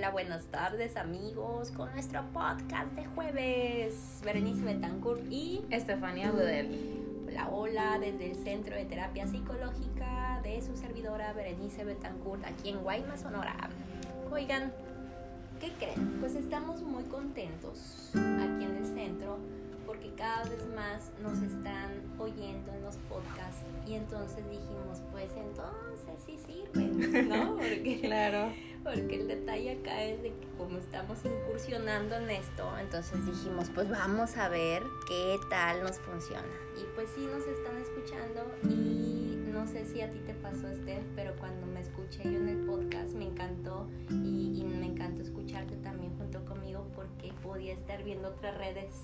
Hola, buenas tardes amigos con nuestro podcast de jueves. Berenice Betancourt y Estefanía Budel. Hola, hola, desde el Centro de Terapia Psicológica de su servidora Berenice Betancourt aquí en Guaymas, Sonora. Oigan, ¿qué creen? Pues estamos muy contentos aquí en el centro porque cada vez más nos están oyendo en los podcasts y entonces dijimos, pues entonces sí sirve, ¿no? Porque, Claro. Porque el detalle acá es de que como estamos incursionando en esto, entonces dijimos, pues vamos a ver qué tal nos funciona. Y pues sí nos están escuchando y no sé si a ti te pasó, Steph, pero cuando me escuché yo en el podcast me encantó y, y me encantó escucharte también junto conmigo porque podía estar viendo otras redes.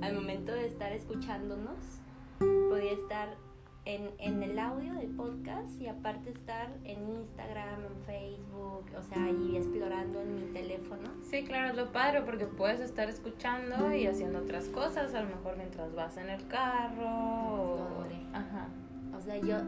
Al momento de estar escuchándonos, podía estar en, en el audio del podcast y aparte estar en Instagram, en Facebook, o sea, y explorando en mi teléfono. Sí, claro, es lo padre porque puedes estar escuchando y haciendo otras cosas, a lo mejor mientras vas en el carro. o- Lo adoré. Ajá. O sea, yo,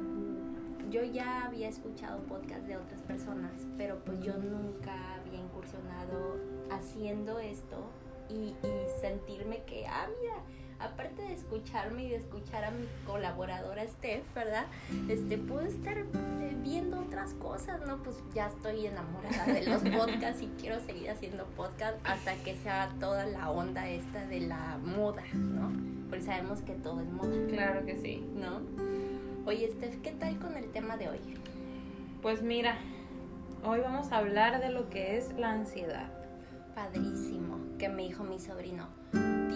yo ya había escuchado podcasts de otras personas, pero pues yo nunca había incursionado haciendo esto y, y sentirme que, ah, mira, aparte de escucharme y de escuchar a mi colaboradora Steph, ¿verdad? Este, puedo estar eh, viendo otras cosas, ¿no? Pues ya estoy enamorada de los podcasts y quiero seguir haciendo podcast hasta que sea toda la onda esta de la moda, ¿no? Porque sabemos que todo es moda. Claro que sí. ¿no? Oye, Steph, ¿qué tal con el tema de hoy? Pues mira, hoy vamos a hablar de lo que es la ansiedad. Padrísimo, que me dijo mi sobrino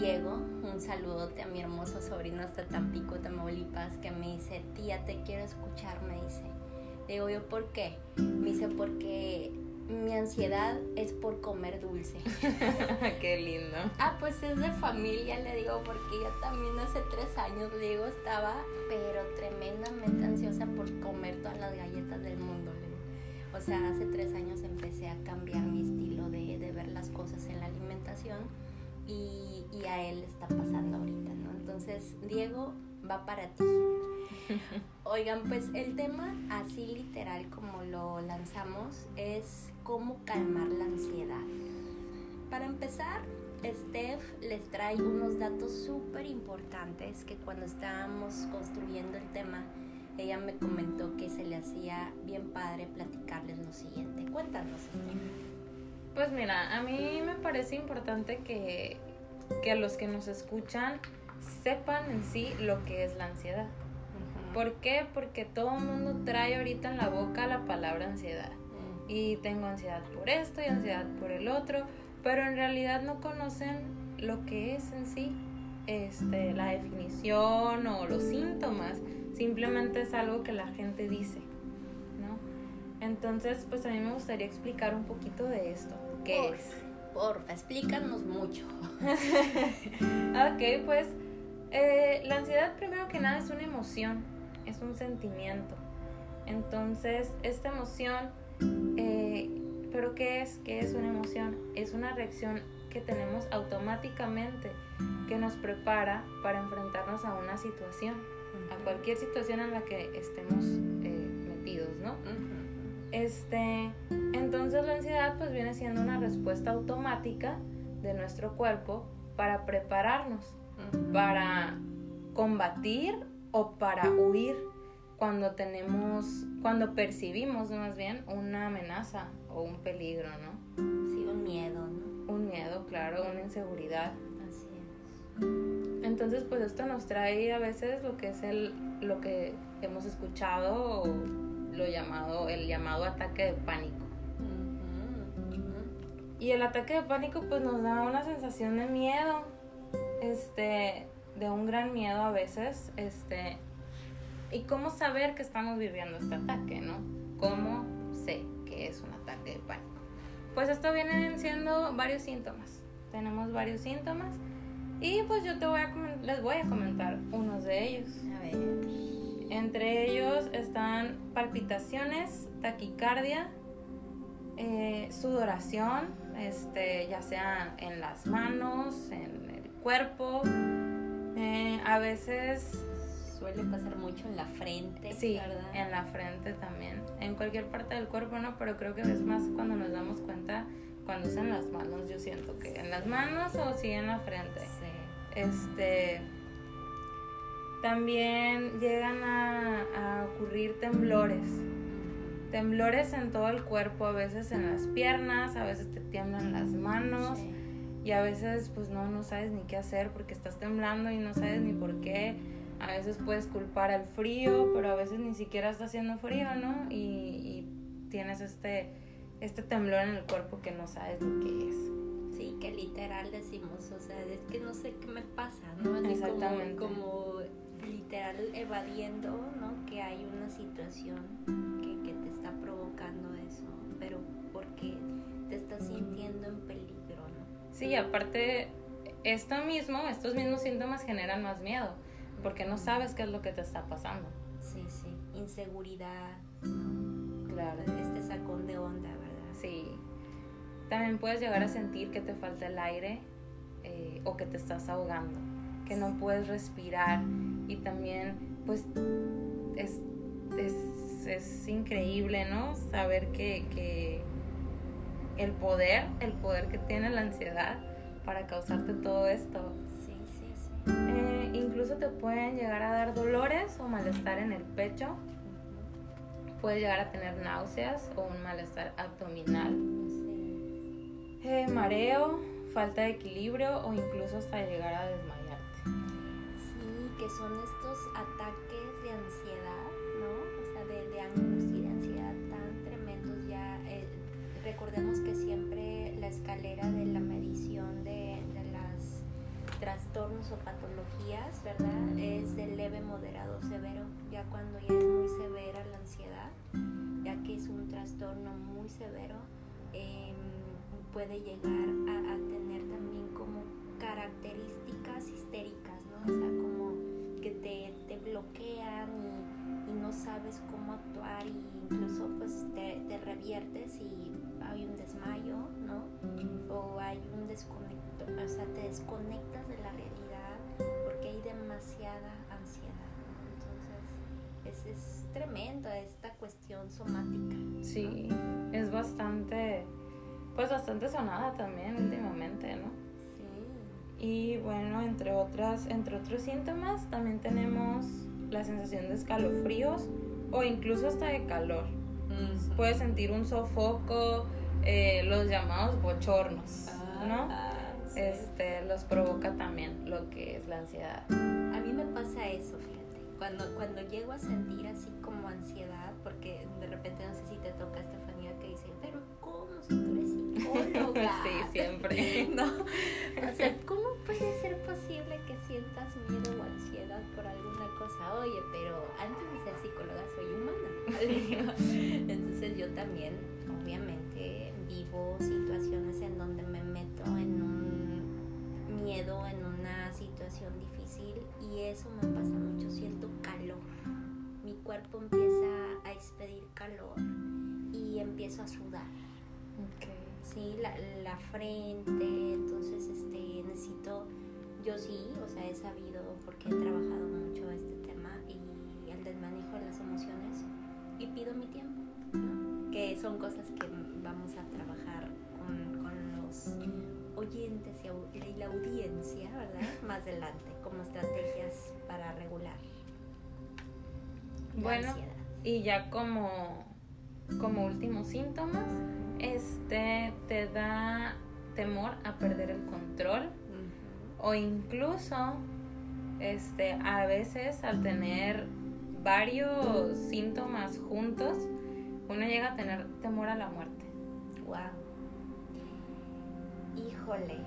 Diego, un saludote a mi hermoso sobrino hasta Tampico, Tamaulipas, que me dice, tía, te quiero escuchar, me dice. Le digo yo, ¿por qué? Me dice, porque mi ansiedad es por comer dulce. Qué lindo. Ah, pues es de familia, le digo, porque yo también hace tres años, le digo, estaba, pero tremendamente ansiosa por comer todas las galletas del mundo. le digo. O sea, hace tres años empecé a cambiar mi estilo de, de ver las cosas en la alimentación y, y a él le está pasando ahorita, ¿no? Entonces, Diego, va para ti. Oigan, pues el tema así literal como lo lanzamos es cómo calmar la ansiedad. Para empezar, Steph les trae unos datos súper importantes que cuando estábamos construyendo el tema, ella me comentó que se le hacía bien padre platicarles lo siguiente. Cuéntanos, Steph. Pues mira, a mí me parece importante que, que los que nos escuchan sepan en sí lo que es la ansiedad. ¿Por qué? Porque todo el mundo trae ahorita en la boca la palabra ansiedad. Y tengo ansiedad por esto y ansiedad por el otro, pero en realidad no conocen lo que es en sí este, la definición o los síntomas. Simplemente es algo que la gente dice. Entonces, pues a mí me gustaría explicar un poquito de esto. ¿Qué Porfa, es? Porfa, explícanos mucho. Ok, pues eh, la ansiedad primero que nada es una emoción, es un sentimiento. Entonces, esta emoción, eh, ¿pero qué es? ¿Qué es una emoción? Es una reacción que tenemos automáticamente que nos prepara para enfrentarnos a una situación, a cualquier situación en la que estemos eh, metidos, ¿no? Ujú. Este, entonces la ansiedad pues viene siendo una respuesta automática de nuestro cuerpo para prepararnos, para combatir o para huir cuando tenemos, cuando percibimos más bien una amenaza o un peligro, ¿no? Sí, un miedo, ¿no? Un miedo, claro, una inseguridad. Así es. Entonces, pues esto nos trae a veces lo que es el, lo que hemos escuchado o lo llamado, el llamado ataque de pánico. Y el ataque de pánico pues nos da una sensación de miedo, este, de un gran miedo a veces, este, y cómo saber que estamos viviendo este ataque, ¿no? ¿Cómo sé que es un ataque de pánico? Pues esto vienen siendo varios síntomas. Tenemos varios síntomas y pues yo te voy a les voy a comentar unos de ellos. A ver. Entre ellos están palpitaciones, taquicardia, eh, sudoración, este, ya sea en las manos, en el cuerpo. eh, a veces, Suele pasar mucho en la frente, sí, ¿verdad? en la frente también. En cualquier parte del cuerpo, ¿no? Pero creo que es más cuando nos damos cuenta cuando usan las manos, yo siento que en las manos o sí en la frente. Este. También llegan a, a ocurrir temblores. Temblores en todo el cuerpo, a veces en las piernas, a veces te tiemblan las manos y a veces pues no, no sabes ni qué hacer porque estás temblando y no sabes ni por qué. A veces puedes culpar al frío, pero a veces ni siquiera está haciendo frío, ¿no? Y, y tienes este, este temblor en el cuerpo que no sabes lo que es. Sí, que literal decimos, o sea, es que no sé qué me pasa, ¿no? Exactamente. Como, literal evadiendo, ¿no? Que hay una situación que, que te está provocando eso, pero porque te estás sintiendo en peligro, ¿no? Sí, aparte, esto mismo, estos mismos síntomas generan más miedo, porque no sabes qué es lo que te está pasando. Sí, sí, inseguridad, Claro. Este sacón de onda, ¿verdad? Sí. También puedes llegar a sentir que te falta el aire eh, o que te estás ahogando, que no puedes respirar y también pues es, es, increíble, ¿no? Saber que, que, el poder, el poder que tiene la ansiedad para causarte todo esto. Sí, sí, sí. Eh, incluso te pueden llegar a dar dolores o malestar en el pecho puede llegar a tener náuseas o un malestar abdominal, eh, mareo, falta de equilibrio o incluso hasta llegar a desmayarte. Que son estos ataques de ansiedad, ¿no? O sea, de, de angustia y de ansiedad tan tremendos ya. Eh, recordemos que siempre la escalera de la medición de, de las trastornos o patologías, ¿verdad? Es de leve, moderado, severo. Ya cuando ya es muy severa la ansiedad, ya que es un trastorno muy severo, em, puede llegar a, tener también como características histéricas, ¿no? O sea, como te, bloquean y, no sabes cómo actuar y incluso pues te, te, reviertes y hay un desmayo, ¿no? O hay un desconecto, o sea, te desconectas de la realidad porque hay demasiada ansiedad, Entonces, es, es tremenda esta cuestión somática. Sí, es bastante, pues bastante sonada también últimamente, ¿no? Sí. Y bueno, entre otras, entre otros síntomas, también tenemos la sensación de escalofríos o incluso hasta de calor. Puedes sentir un sofoco, eh, los llamados bochornos, ¿no? Ah, este, los provoca también lo que es la ansiedad. A mí me pasa eso, fíjate cuando, cuando llego a sentir así como ansiedad, porque de repente no sé si te toca Estefanía que dice, pero ¿cómo si tú psicóloga? sí, siempre. ¿No? O sea, ¿cómo puede ser posible que sientas miedo o ansiedad por alguna cosa? Oye, pero antes de ser psicóloga soy humana. Entonces yo también, obviamente, vivo situaciones en donde me meto en un miedo, en una situación difícil y eso me pasa mucho, siento calor. Mi cuerpo empieza a expedir calor y empiezo a sudar. Sí, la, la, frente, entonces este, necesito, yo sí, o sea, he sabido porque he trabajado mucho este tema y el desmanejo de las emociones y pido mi tiempo, ¿no? que son cosas que vamos a trabajar con, con los oyentes y, la audiencia, ¿verdad? Más adelante, como estrategias para regular. bueno, y ya como, como últimos síntomas, este te da temor a perder el control o incluso este a veces al tener varios síntomas juntos uno llega a tener temor a la muerte. Wow. Híjole,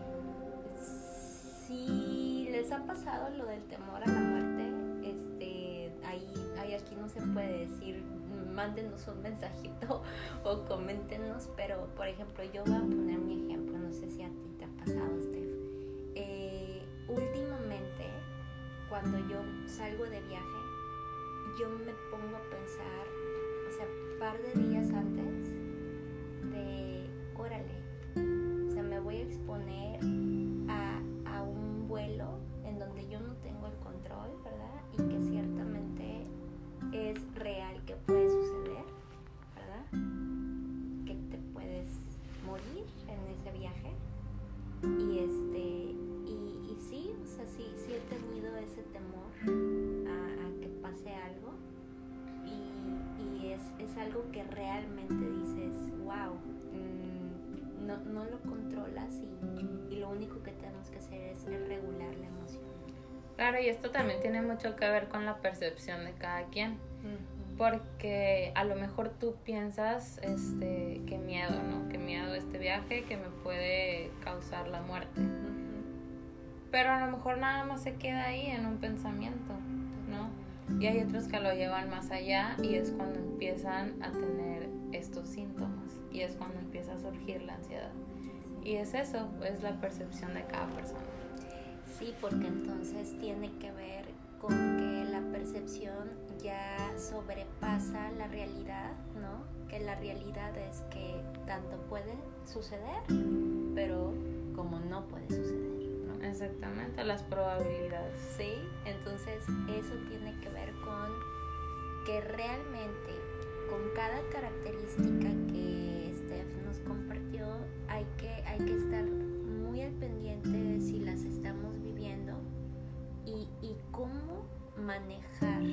si les ha pasado lo del temor a la muerte, este, ahí, ahí aquí no se puede decir, mándenos un mensajito o coméntenos, pero por ejemplo, yo voy a poner mi ejemplo, no sé si a ti te ha pasado, Steph. Eh, últimamente, cuando yo salgo de viaje, yo me pongo a pensar, o sea, par de días antes, de, órale, voy a exponer a, a, un vuelo en donde yo no tengo el control, ¿verdad? Claro, y esto también tiene mucho que ver con la percepción de cada quien. Porque a lo mejor tú piensas, este, qué miedo, ¿no? Qué miedo este viaje que me puede causar la muerte. Pero a lo mejor nada más se queda ahí en un pensamiento, ¿no? Y hay otros que lo llevan más allá y es cuando empiezan a tener estos síntomas y es cuando empieza a surgir la ansiedad. Y es eso, es la percepción de cada persona. Sí, porque entonces tiene que ver con que la percepción ya sobrepasa la realidad, ¿no? Que la realidad es que tanto puede suceder, pero como no puede suceder. Exactamente, las probabilidades. Sí, entonces eso tiene que ver con que realmente con cada característica que Steph nos compartió hay que, hay que estar muy al pendiente de si las estamos viviendo y, cómo manejar,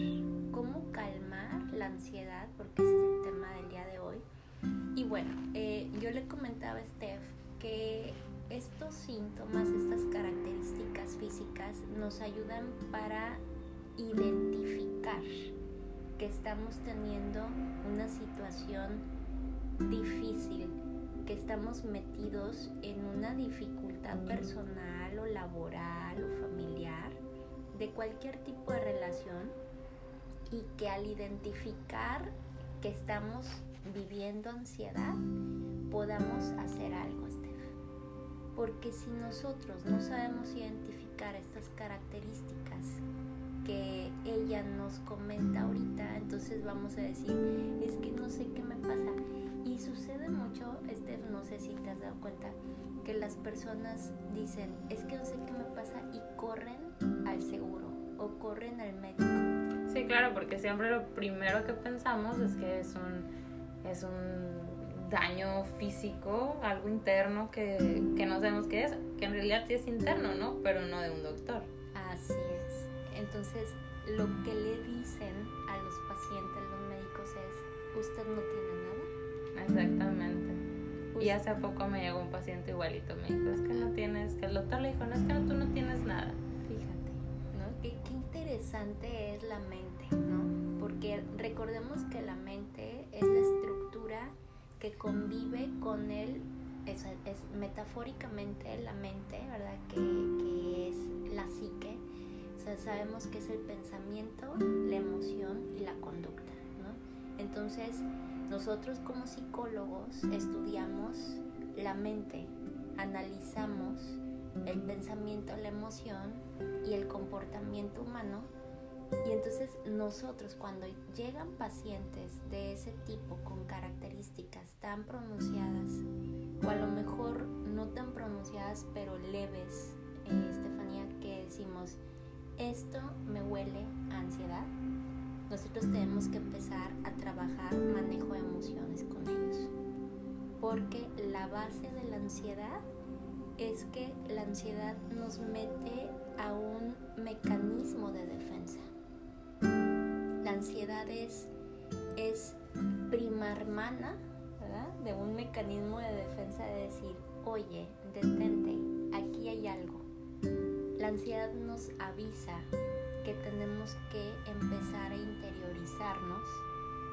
cómo calmar la ansiedad, porque ese es el tema del día de hoy. Y bueno, eh, yo le comentaba a Steph que estos síntomas, estas características físicas nos ayudan para identificar que estamos teniendo una situación difícil, que estamos metidos en una dificultad personal o laboral o familiar, de cualquier tipo de relación, y que al identificar que estamos viviendo ansiedad, podamos hacer algo porque si nosotros no sabemos identificar estas características que ella nos comenta ahorita, entonces vamos a decir, es que no sé qué me pasa. Y sucede mucho, este, no sé si te has dado cuenta, que las personas dicen, es que no sé qué me pasa y corren al seguro o corren al médico. Sí, claro, porque siempre lo primero que pensamos es que es un, es un daño físico, algo interno que, que no sabemos qué es, que en realidad sí es interno, ¿no? Pero no de un doctor. Así es. Entonces, lo que le dicen a los pacientes, los médicos, es, usted no tiene nada. Exactamente. Y hace poco me llegó un paciente igualito, me dijo, es que no tienes, que el doctor le dijo, no, es que tú no tienes nada. Fíjate, ¿no? Qué, qué interesante es la mente, ¿no? Porque recordemos que la mente es la estructura que convive con él, es, es metafóricamente la mente, ¿verdad? Que, es la psique. O sea, sabemos que es el pensamiento, la emoción y la conducta, ¿no? Entonces, nosotros como psicólogos estudiamos la mente, analizamos el pensamiento, la emoción y el comportamiento humano. Y entonces nosotros cuando llegan pacientes de ese tipo con características tan pronunciadas, o a lo mejor no tan pronunciadas pero leves, eh, Estefanía, que decimos, esto me huele a ansiedad, nosotros tenemos que empezar a trabajar manejo de emociones con ellos. Porque la base de la ansiedad es que la ansiedad nos mete a un mecanismo de defensa ansiedad es, es prima hermana de un mecanismo de defensa de decir, oye, detente, aquí hay algo. La ansiedad nos avisa que tenemos que empezar a interiorizarnos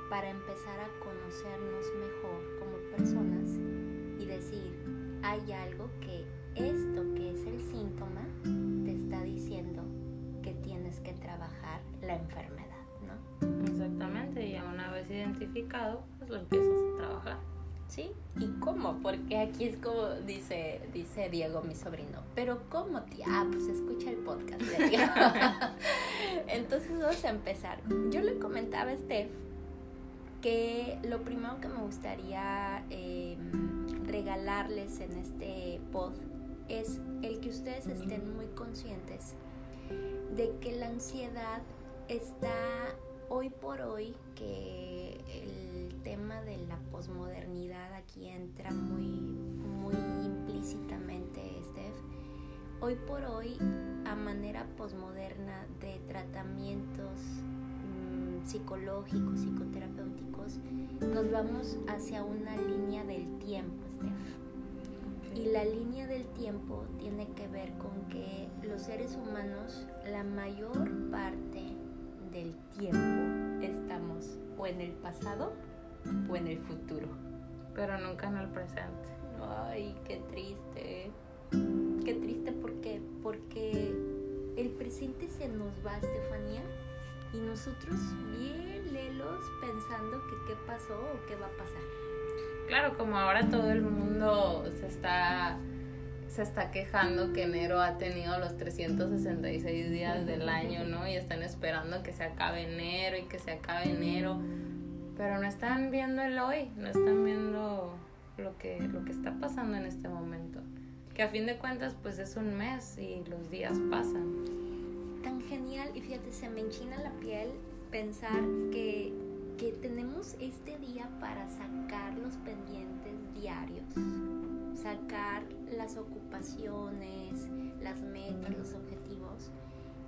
para empezar a conocernos mejor como personas y decir, hay algo que esto que es el síntoma te está diciendo que tienes que trabajar la enfermedad. Exactamente, y una vez identificado, pues lo empiezas a trabajar. ¿Sí? ¿Y cómo? Porque aquí es como dice, dice Diego, mi sobrino. Pero ¿cómo, tía? Ah, pues escucha el podcast. Entonces vamos a empezar. Yo le comentaba a Steph que lo primero que me gustaría em, regalarles en este pod es el que ustedes estén muy conscientes de que la ansiedad está hoy por hoy que el tema de la posmodernidad aquí entra muy, muy implícitamente, Steph, hoy por hoy a manera posmoderna de tratamientos mm, psicológicos, psicoterapéuticos, nos vamos hacia una línea del tiempo, Steph. Y la línea del tiempo tiene que ver con que los seres humanos, la mayor parte del tiempo, estamos o en el pasado o en el futuro. Pero nunca en el presente. Ay, qué triste. Qué triste porque porque el presente se nos va, Estefanía, y nosotros bien lelos pensando que qué pasó o qué va a pasar. Claro, como ahora todo el mundo se está se está quejando que enero ha tenido los 366 días del año, ¿no? Y están esperando que se acabe enero y que se acabe enero, pero no están viendo el hoy, no están viendo lo que lo que está pasando en este momento, que a fin de cuentas pues es un mes y los días pasan. Tan genial y fíjate, se me enchina la piel pensar que que tenemos este día para sacar los pendientes diarios, sacar las ocupaciones, las metas, los objetivos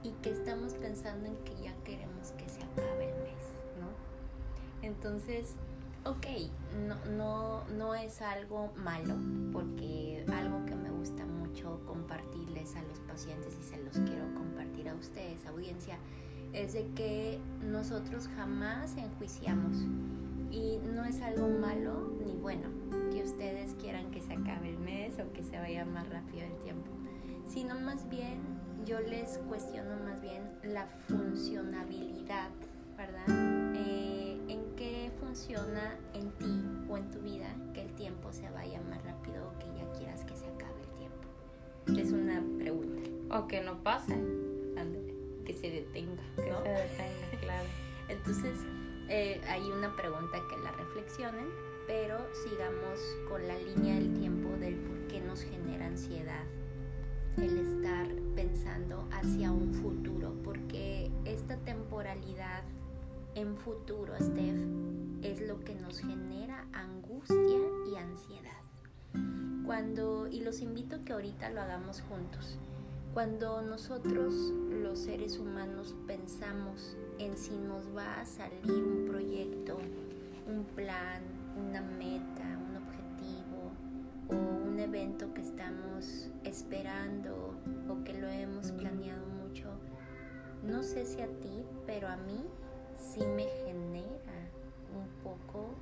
y que estamos pensando en que ya queremos que se acabe el mes, ¿no? Entonces, ok, no, no, no es algo malo, porque algo que me gusta mucho compartirles a los pacientes y se los quiero compartir a ustedes, audiencia, es de que nosotros jamás enjuiciamos y no es algo malo ni bueno ustedes quieran que se acabe el mes o que se vaya más rápido el tiempo, sino más bien yo les cuestiono más bien la funcionabilidad, ¿verdad? Eh, ¿En qué funciona en ti o en tu vida que el tiempo se vaya más rápido o que ya quieras que se acabe el tiempo? Es una pregunta. O que no pase. Ándale, que se detenga, Que ¿no? se detenga, claro. Entonces, eh, hay una pregunta que la reflexionen, pero sigamos con la línea del tiempo del por qué nos genera ansiedad el estar pensando hacia un futuro, porque esta temporalidad en futuro, Steph, es lo que nos genera angustia y ansiedad. Cuando, y los invito a que ahorita lo hagamos juntos, cuando nosotros los seres humanos pensamos en si nos va a salir un proyecto, un plan, una meta, un objetivo o un evento que estamos esperando o que lo hemos planeado mucho, no sé si a ti, pero a mí sí me genera un poco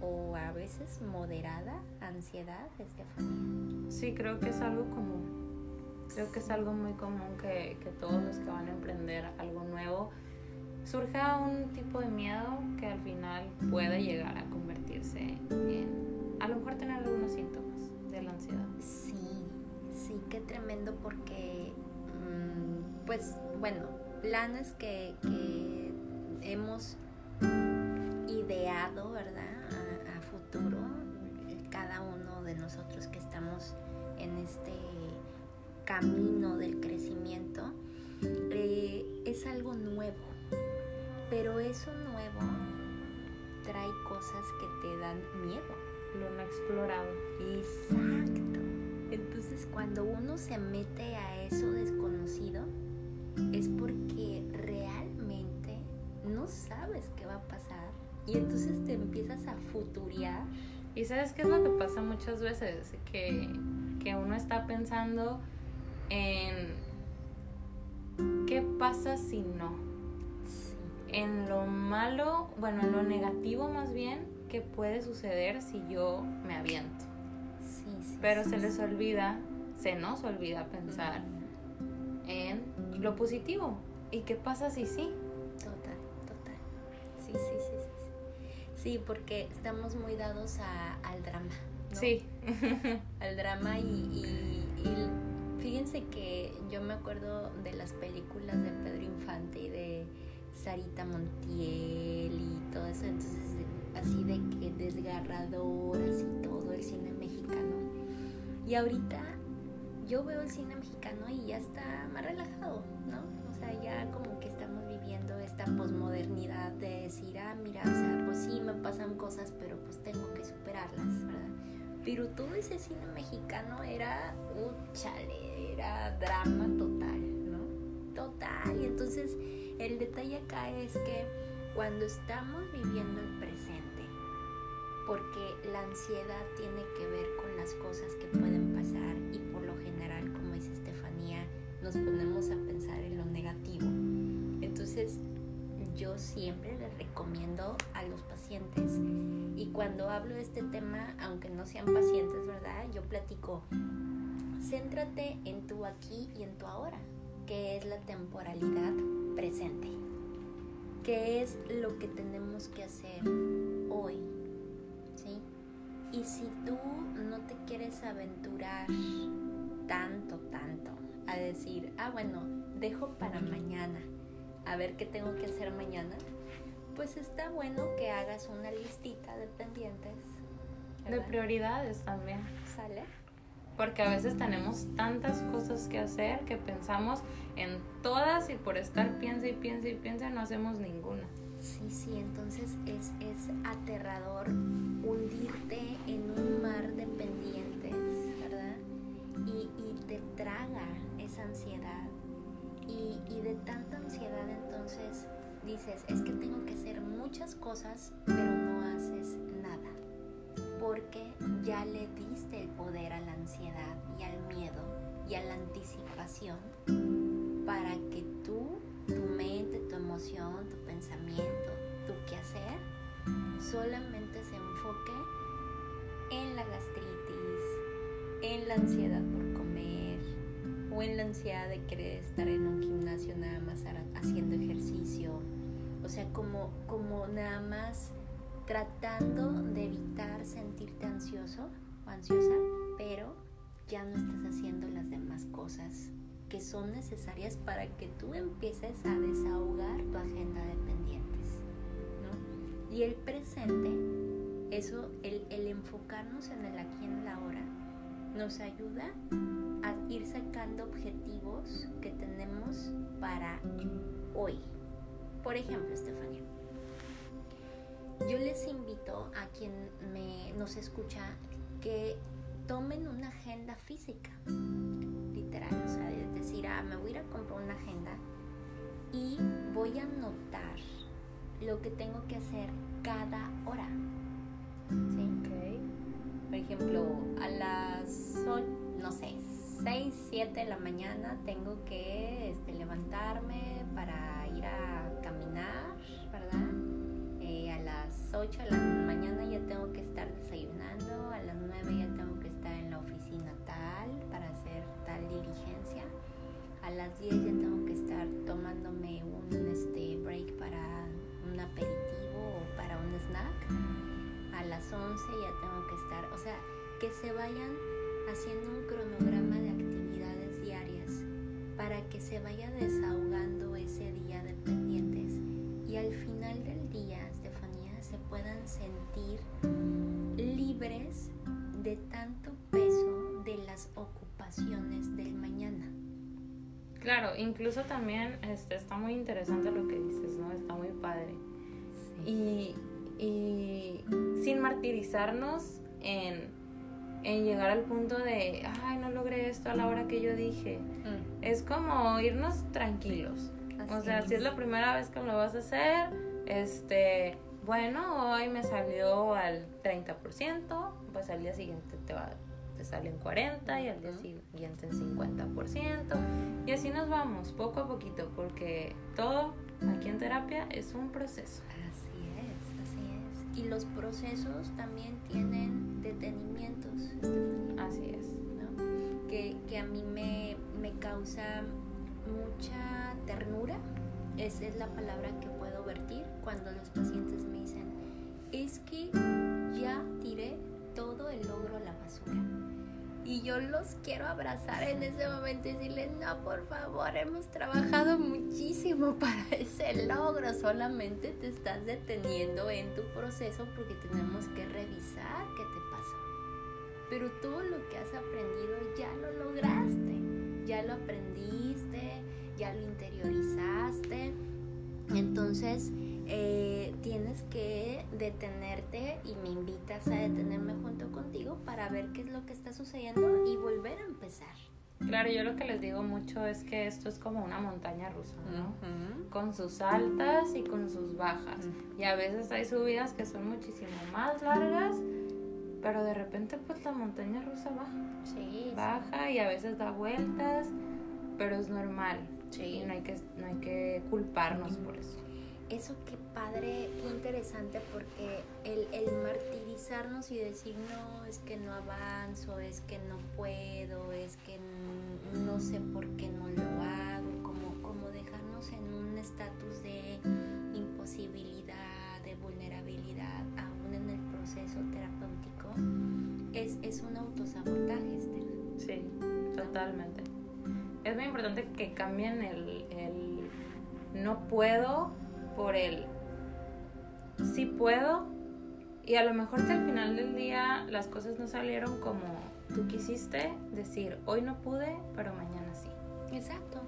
o a veces moderada ansiedad, Estefanía. Sí, creo que es algo común. Creo que es algo muy común que, que todos los que van a emprender algo nuevo surja un tipo de miedo que al final puede llegar a convertirse en, a lo mejor tener algunos síntomas de la ansiedad. Sí, sí, qué tremendo porque, mm, pues bueno, planes que, que hemos ideado, ¿verdad? A futuro, cada uno de nosotros que estamos en este camino del crecimiento, pero eso nuevo trae cosas que te dan miedo. Lo no explorado. Exacto. Entonces cuando uno se mete a eso desconocido es porque realmente no sabes qué va a pasar y entonces te empiezas a futuriar. Y sabes qué es lo que pasa muchas veces, que, que uno está pensando en qué pasa si no, en lo malo, bueno, en lo negativo más bien, que puede suceder si yo me aviento. sí, sí. Pero sí, se les olvida, se nos olvida pensar en lo positivo. ¿Y qué pasa si sí? Total, total. Sí, sí, sí, sí. sí. Sí, porque estamos muy dados a- al drama. ¿no? Sí. al drama y, y- y fíjense que yo me acuerdo de las películas de Pedro Infante y de Sarita Montiel y todo eso, entonces así de que desgarrador, así todo el cine mexicano. Y ahorita yo veo el cine mexicano y ya está más relajado, ¿no? O sea, ya como que estamos viviendo esta posmodernidad de decir, ah, mira, o sea, pues sí me pasan cosas, pero pues tengo que superarlas, ¿verdad? Pero todo ese cine mexicano era, uh, chale, era drama total, ¿no? Total. Y entonces el detalle acá es que cuando estamos viviendo el presente, porque la ansiedad tiene que ver con las cosas que pueden pasar y por lo general, como dice Estefanía, nos ponemos a pensar en lo negativo. Entonces, yo siempre les recomiendo a los pacientes y cuando hablo de este tema, aunque no sean pacientes, ¿verdad? Yo platico, céntrate en tu aquí y en tu ahora, que es la temporalidad presente, que es lo que tenemos que hacer hoy, ¿sí? Y si tú no te quieres aventurar tanto, tanto, a decir, ah, bueno, dejo para mañana, a ver qué tengo que hacer mañana, pues está bueno que hagas una listita de pendientes. De prioridades también. ¿Sale? Porque a veces tenemos tantas cosas que hacer que pensamos en todas y por estar piensa y piensa y piensa no hacemos ninguna. Sí, sí, entonces es, es aterrador hundirte en un mar de pendientes, ¿verdad? Y, y te traga esa ansiedad. Y, y de tanta ansiedad entonces dices, es que tengo que hacer muchas cosas, pero no haces. Porque ya le diste el poder a la ansiedad y al miedo y a la anticipación para que tú, tu mente, tu emoción, tu pensamiento, tu quehacer, solamente se enfoque en la gastritis, en la ansiedad por comer o en la ansiedad de querer estar en un gimnasio nada más haciendo ejercicio. O sea, como, como nada más tratando de evitar sentirte ansioso o ansiosa, pero ya no estás haciendo las demás cosas que son necesarias para que tú empieces a desahogar tu agenda de pendientes. ¿no? Y el presente, eso, el, enfocarnos en el aquí y en el ahora, nos ayuda a ir sacando objetivos que tenemos para hoy. Por ejemplo, Estefanía, yo les invito a quien me, nos escucha que tomen una agenda física, literal, o sea, es decir, ah, me voy a ir a comprar una agenda y voy a anotar lo que tengo que hacer cada hora. ¿Sí? Ok. Por ejemplo, a las, no sé, 6, 7 de la mañana tengo que este, levantarme para ir a caminar, ¿verdad? Las 8 de la mañana ya tengo que estar desayunando, a las 9 ya tengo que estar en la oficina tal para hacer tal diligencia, a las 10 ya tengo que estar tomándome un este, break para un aperitivo o para un snack, a las 11 ya tengo que estar, o sea, que se vayan haciendo un cronograma de actividades diarias para que se vaya desahogando puedan sentir libres de tanto peso de las ocupaciones del mañana. Claro, incluso también este, está muy interesante lo que dices, ¿no? Está muy padre. Y, y sin martirizarnos en, en llegar al punto de, ay, no logré esto a la hora que yo dije. Mm, Es como irnos tranquilos. O así sea, si es la primera vez que lo vas a hacer, este, bueno, hoy me salió al 30%, pues al día siguiente te va te salen 40 y al día siguiente en 50%. Y así nos vamos, poco a poquito, porque todo aquí en terapia es un proceso. Así es, así es. Y los procesos también tienen detenimientos, Estefanía. Así es. ¿no? que, que a mí me, me causa mucha ternura. Esa es la palabra que puedo vertir cuando los pacientes me es que ya tiré todo el logro a la basura. Y yo los quiero abrazar en ese momento y decirles, no, por favor, hemos trabajado muchísimo para ese logro. Solamente te estás deteniendo en tu proceso porque tenemos que revisar qué te pasó pero todo lo que has aprendido ya lo lograste, ya lo aprendiste, ya lo interiorizaste. Entonces eh, tienes que detenerte y me invitas a detenerme junto contigo para ver qué es lo que está sucediendo y volver a empezar. Claro, yo lo que les digo mucho es que esto es como una montaña rusa, ¿no? Con sus altas y con sus bajas. Y a veces hay subidas que son muchísimo más largas, pero de repente pues la montaña rusa baja. Sí. Baja y a veces da vueltas, pero es normal. Sí. No hay que, no hay que culparnos por eso eso qué padre, qué interesante, porque el, el, martirizarnos y decir, no, es que no avanzo, es que no puedo, es que no sé por qué no lo hago, como, como dejarnos en un estatus de imposibilidad, de vulnerabilidad, aún en el proceso terapéutico, es, es un autosabotaje, Esther. Sí, totalmente. Es muy importante que cambien el, el no puedo por el sí puedo y a lo mejor que al final del día las cosas no salieron como tú quisiste, decir hoy no pude, pero mañana sí. Exacto.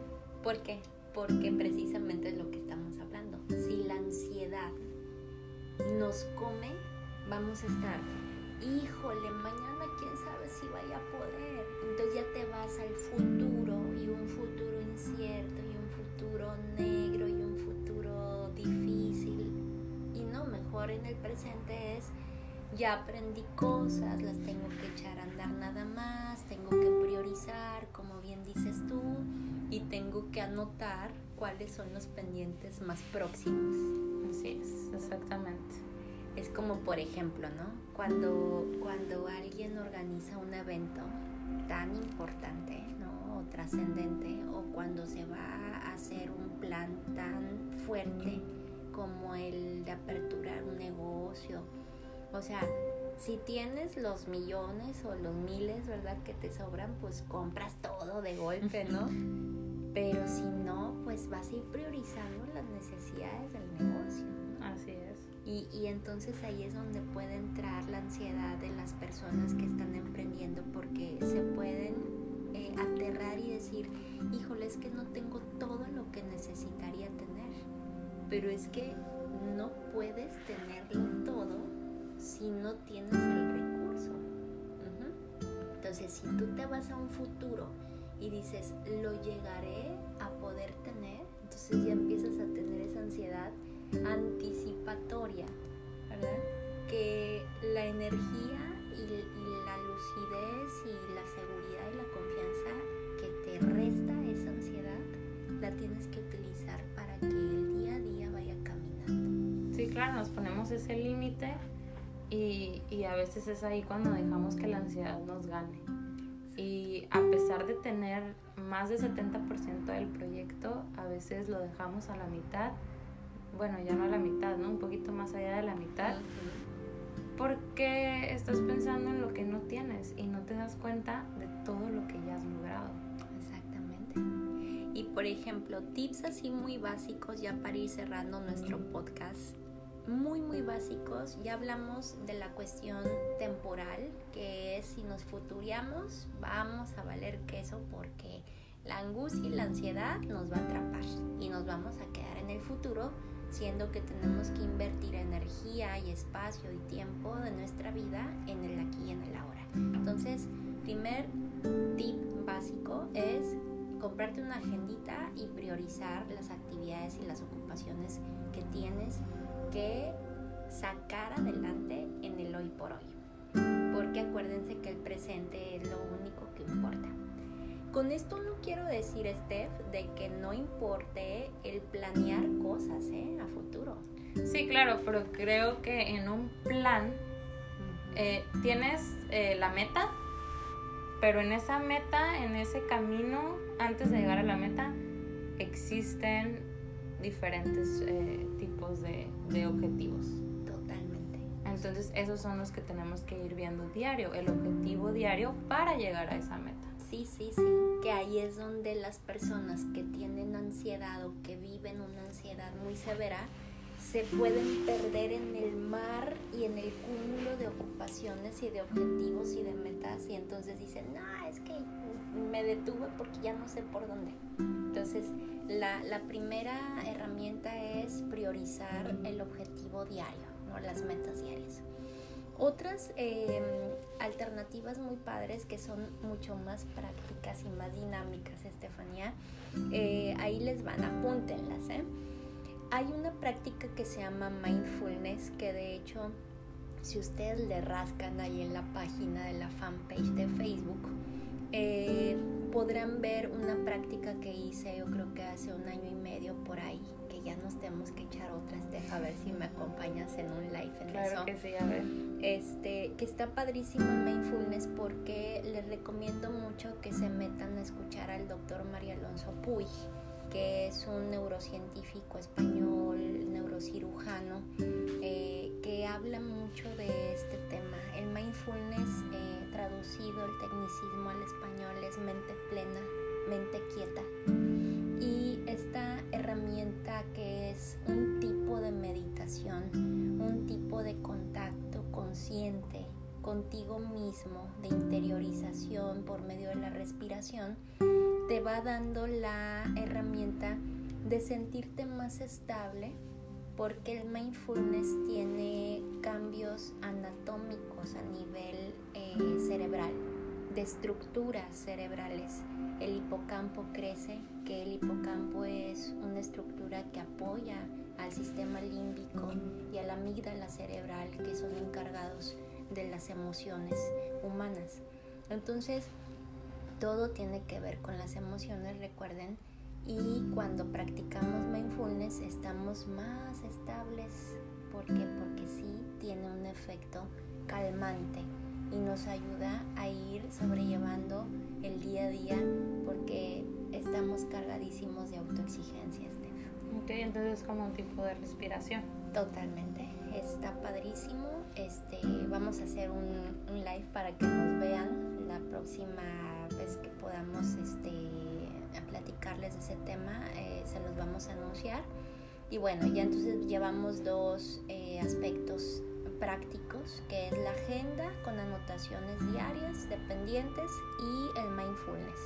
¿Por qué? Porque precisamente es lo que estamos hablando. Si la ansiedad nos come, vamos a estar, híjole, mañana quién sabe si vaya a poder. Entonces ya te vas al futuro y un futuro incierto y un futuro negro y un futuro difícil. Y no, mejor en el presente es, ya aprendí cosas, las tengo que echar a andar nada más, tengo que priorizar, como bien dices tú, y tengo que anotar cuáles son los pendientes más próximos. Así es, exactamente. Es como por ejemplo, ¿no? Cuando, cuando alguien organiza un evento tan importante, trascendente, o cuando se va a hacer un plan tan fuerte como el de aperturar un negocio. O sea, si tienes los millones o los miles, ¿verdad? Que te sobran, pues compras todo de golpe, ¿no? Pero si no, pues vas a ir priorizando las necesidades del negocio. Así es. Y, y, entonces ahí es donde puede entrar la ansiedad de las personas que están emprendiendo porque se pueden eh, decir, híjole, es que no tengo todo lo que necesitaría tener. Pero es que no puedes tenerlo todo si no tienes el recurso. Entonces, si tú te vas a un futuro y dices, lo llegaré a poder tener, entonces ya empiezas a tener esa ansiedad anticipatoria, ¿verdad? Que la energía y, la lucidez y la seguridad la tienes que utilizar para que el día a día vaya caminando. Sí, claro, nos ponemos ese límite y, y a veces es ahí cuando dejamos que la ansiedad nos gane. Y a pesar de tener más del 70% del proyecto, a veces lo dejamos a la mitad bueno, ya no a la mitad, ¿no? Un poquito más allá de la mitad. Porque estás pensando en lo que no tienes y no te das cuenta de todo lo que ya has logrado. Y por ejemplo, tips así muy básicos ya para ir cerrando nuestro podcast. Muy, muy básicos. Ya hablamos de la cuestión temporal, que es si nos futuriamos, vamos a valer queso porque la angustia y la ansiedad nos va a atrapar y nos vamos a quedar en el futuro siendo que tenemos que invertir energía y espacio y tiempo de nuestra vida en el aquí y en el ahora. Entonces, primer tip básico es comprarte una agendita y priorizar las actividades y las ocupaciones que tienes que sacar adelante en el hoy por hoy. Porque acuérdense que el presente es lo único que importa. Con esto no quiero decir, Steph, de que no importe el planear cosas ¿eh? a futuro. Sí, claro, pero creo que en un plan eh, tienes eh, la meta, pero en esa meta, en ese camino, antes de llegar a la meta, existen diferentes eh, tipos de, de objetivos. Totalmente. Entonces esos son los que tenemos que ir viendo diario, el objetivo diario para llegar a esa meta sí, sí, sí, que ahí es donde las personas que tienen ansiedad o que viven una ansiedad muy severa se pueden perder en el mar y en el cúmulo de ocupaciones y de objetivos y de metas y entonces dicen, no, es que me detuve porque ya no sé por dónde. Entonces, la, la primera herramienta es priorizar el objetivo diario, ¿no? las metas diarias. otras em, alternativas muy padres que son mucho más prácticas y más dinámicas, Estefanía, eh, ahí les van, apúntenlas. ¿eh? Hay una práctica que se llama mindfulness, que de hecho, si ustedes le rascan ahí en la página de la fanpage de Facebook, eh, podrán ver una práctica que hice yo creo que hace un año y medio por ahí, que ya nos tenemos que echar otras, deja a ver si me acompañas en un live en claro que sí, a ver. Este, que está padrísimo Mindfulness porque les recomiendo mucho que se metan a escuchar al doctor María Alonso Puy que es un neurocientífico español, neurocirujano, eh, que habla mucho de este tema. El mindfulness, eh, traducido el tecnicismo al español, es mente plena, mente quieta. Y esta herramienta que es un tipo de meditación, un tipo de contacto consciente contigo mismo, de interiorización por medio de la respiración, te va dando la herramienta de sentirte más estable porque el mindfulness tiene cambios anatómicos a nivel eh, cerebral, de estructuras cerebrales. El hipocampo crece, que el hipocampo es una estructura que apoya al sistema límbico y a la amígdala cerebral, que son encargados de las emociones humanas. Entonces, todo tiene que ver con las emociones, recuerden, y cuando practicamos mindfulness estamos más estables. ¿Por qué? Porque sí tiene un efecto calmante y nos ayuda a ir sobrellevando el día a día porque estamos cargadísimos de autoexigencia, Ok, entonces es como un tipo de respiración. Totalmente, está padrísimo. Este, vamos a hacer un, un live para que nos vean la próxima vez que podamos este, platicarles de ese tema, eh, se los vamos a anunciar. Y bueno, ya entonces llevamos dos eh, aspectos prácticos, que es la agenda con anotaciones diarias dependientes y el mindfulness.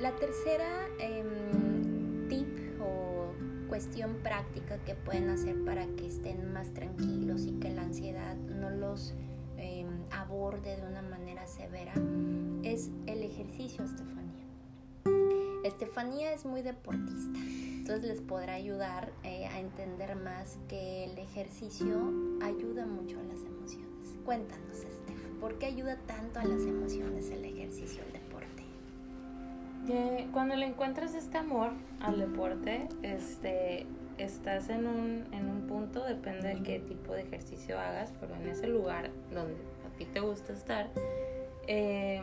La tercera em, tip o cuestión práctica que pueden hacer para que estén más tranquilos y que la ansiedad no los aborde de una manera severa es el ejercicio, Estefanía. Estefanía es muy deportista, entonces les podrá ayudar eh, a entender más que el ejercicio ayuda mucho a las emociones. Cuéntanos, Estef, ¿por qué ayuda tanto a las emociones el ejercicio, el deporte? cuando le encuentras este amor al deporte, este, estás en un, en un punto, depende de qué tipo de ejercicio hagas, pero en ese lugar donde ti te gusta estar, eh,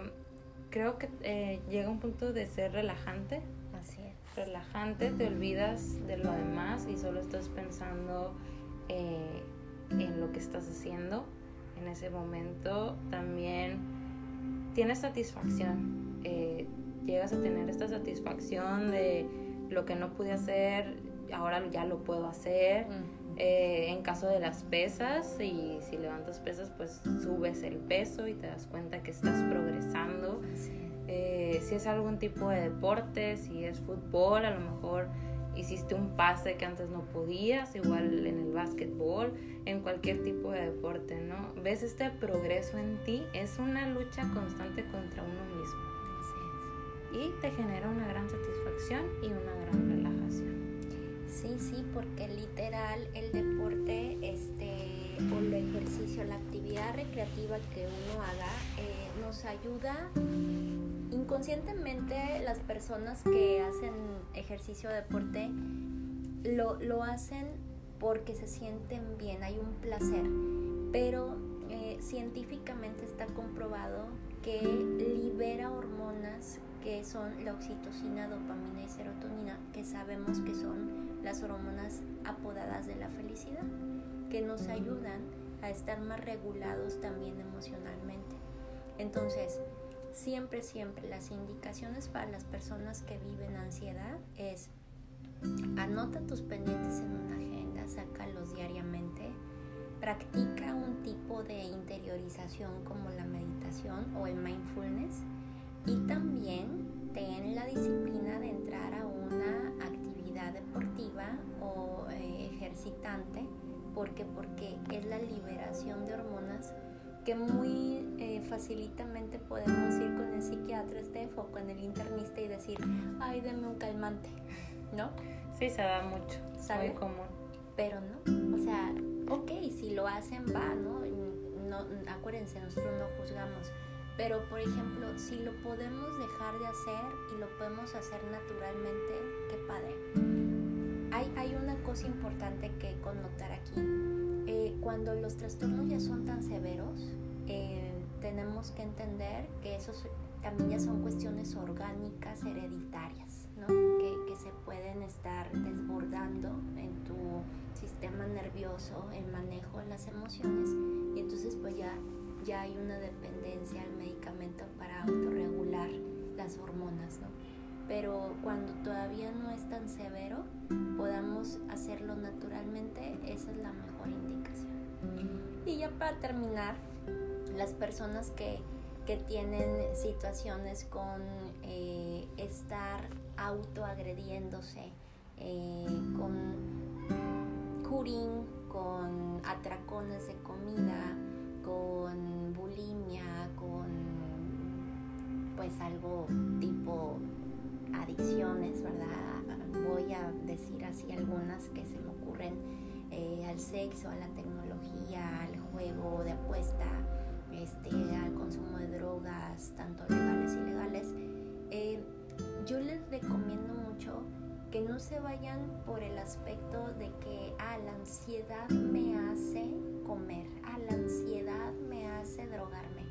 creo que eh, llega un punto de ser relajante. Así es. Relajante, te olvidas de lo demás y solo estás pensando eh, en lo que estás haciendo en ese momento. También tienes satisfacción. Llegas a tener esta satisfacción de lo que no pude hacer, ahora ya lo puedo hacer. Eh, en caso de las pesas, y si levantas pesas, pues subes el peso y te das cuenta que estás progresando. Eh, si es algún tipo de deporte, si es fútbol, a lo mejor hiciste un pase que antes no podías, igual en el básquetbol, en cualquier tipo de deporte, ¿no? Ves este progreso en ti, es una lucha constante contra uno mismo. Y te genera una gran satisfacción y una gran. Sí, sí, porque literal el deporte este, o el ejercicio, la actividad recreativa que uno haga eh, nos ayuda inconscientemente las personas que hacen ejercicio o deporte lo, lo, hacen porque se sienten bien, hay un placer, pero eh, científicamente está comprobado que libera hormonas que son la oxitocina, dopamina y serotonina, que sabemos que son las hormonas apodadas de la felicidad, que nos ayudan a estar más regulados también emocionalmente. Entonces, siempre, siempre las indicaciones para las personas que viven ansiedad es anota tus pendientes en una agenda, sácalos diariamente, practica un tipo de interiorización como la meditación o el mindfulness ¿Por qué? Porque es la liberación de hormonas que muy eh, facilitamente podemos ir con el psiquiatra Steph o con el internista y decir, ay, deme un calmante, ¿no? Sí, se da mucho, es muy común. Pero no, o sea, ok, si lo hacen va, ¿no? no acuérdense, nosotros no juzgamos. Pero, por ejemplo, si lo podemos dejar de hacer y lo podemos hacer naturalmente, qué padre. Hay, una cosa importante que connotar aquí. Eh, cuando los trastornos ya son tan severos, eh, tenemos que entender que esos también ya son cuestiones orgánicas hereditarias, ¿no? que, que se pueden estar desbordando en tu sistema nervioso, el manejo de las emociones, y entonces pues ya, ya hay una dependencia al medicamento para autorregular las hormonas, ¿no? Pero cuando todavía no es tan severo, podamos hacerlo naturalmente, esa es la mejor indicación. Y ya para terminar, las personas que, que tienen situaciones con eh, estar autoagrediéndose, eh, con con atracones de comida, con bulimia, con pues algo tipo adicciones, ¿verdad? Voy a decir así algunas que se me ocurren eh, al sexo, a la tecnología, al juego de apuesta, este, al consumo de drogas, tanto legales y ilegales. Eh, yo les recomiendo mucho que no se vayan por el aspecto de que, ah, la ansiedad me hace comer, ah, la ansiedad me hace drogarme.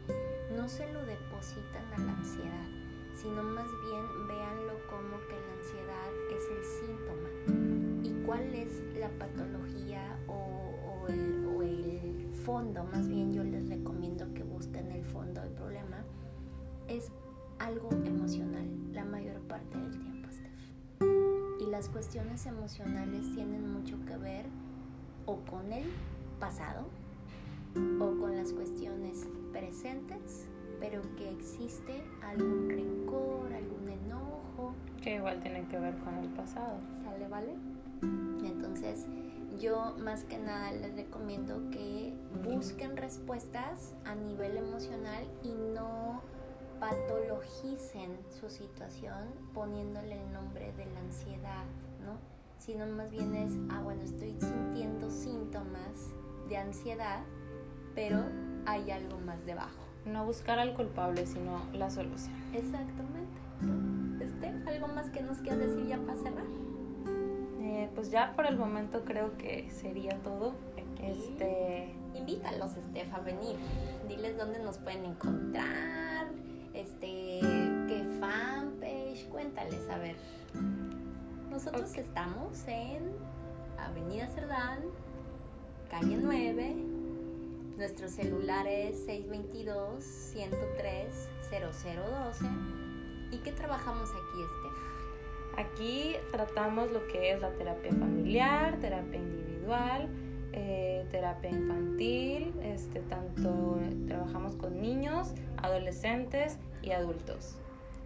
No se lo depositan a la ansiedad, sino más bien véanlo como que la ansiedad es el síntoma. ¿Y cuál es la patología o, el, o el fondo? Más bien yo les recomiendo que busquen el fondo del problema. Es algo emocional la mayor parte del tiempo las cuestiones emocionales tienen mucho que ver o con el pasado o con las cuestiones presentes, pero que existe algún rencor, algún enojo. Que igual tiene que ver con el pasado. ¿Sale, vale? Entonces, yo más que nada les recomiendo que busquen respuestas a nivel emocional y no patologicen su situación poniéndole el nombre de la ansiedad, ¿no? Sino más bien es, ah, bueno, estoy sintiendo síntomas de ansiedad, pero hay algo más debajo. No buscar al culpable, sino la solución. Exactamente. Este, ¿Algo más que nos quieras decir ya para cerrar? Eh, pues ya por el momento creo que sería todo. Este... Invítalos, Estef, a venir. Diles dónde nos pueden encontrar este, qué fanpage, cuéntales, a ver. Nosotros estamos en Avenida Cerdán, calle 9. Nuestro celular es 622-103-0012. ¿Y qué trabajamos aquí, Steph? Aquí tratamos lo que es la terapia familiar, terapia individual, eh, terapia infantil, este, tanto trabajamos con niños, adolescentes y adultos.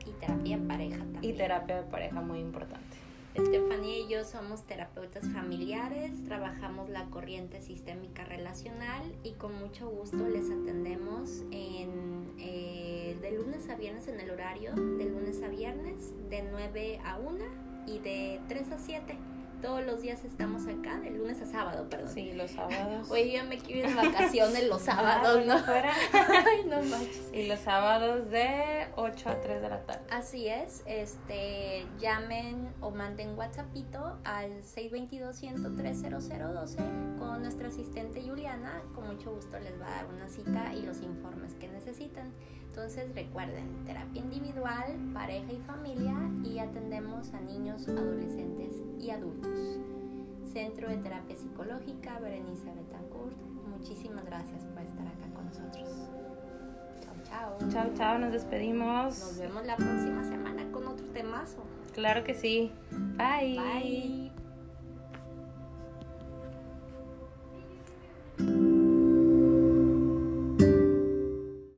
Y terapia de pareja también. Y terapia de pareja muy importante. Estefanía y yo somos terapeutas familiares, trabajamos la corriente sistémica relacional y con mucho gusto les atendemos en, eh, de lunes a viernes en el horario, de lunes a viernes, de 9 a 1 y de 3 a 7 todos los días estamos acá, de lunes a sábado, perdón. Sí, los sábados. Hoy ya me quiero ir de vacaciones los sábados, ¿no? Ay, no manches. Y los sábados de 8 a 3 de la tarde. Así es, este, llamen o manden WhatsAppito al 622-103-0012 con nuestra asistente Juliana. Con mucho gusto les va a dar una cita y los informes que necesitan. Entonces recuerden, terapia individual, pareja y familia y atendemos a niños, adolescentes y adultos. Centro de Terapia Psicológica, Berenice Betancourt. Muchísimas gracias por estar acá con nosotros. Chao, chao. Chao, chao, nos despedimos. Nos vemos la próxima semana con otro temazo. Claro que sí. Bye. Bye.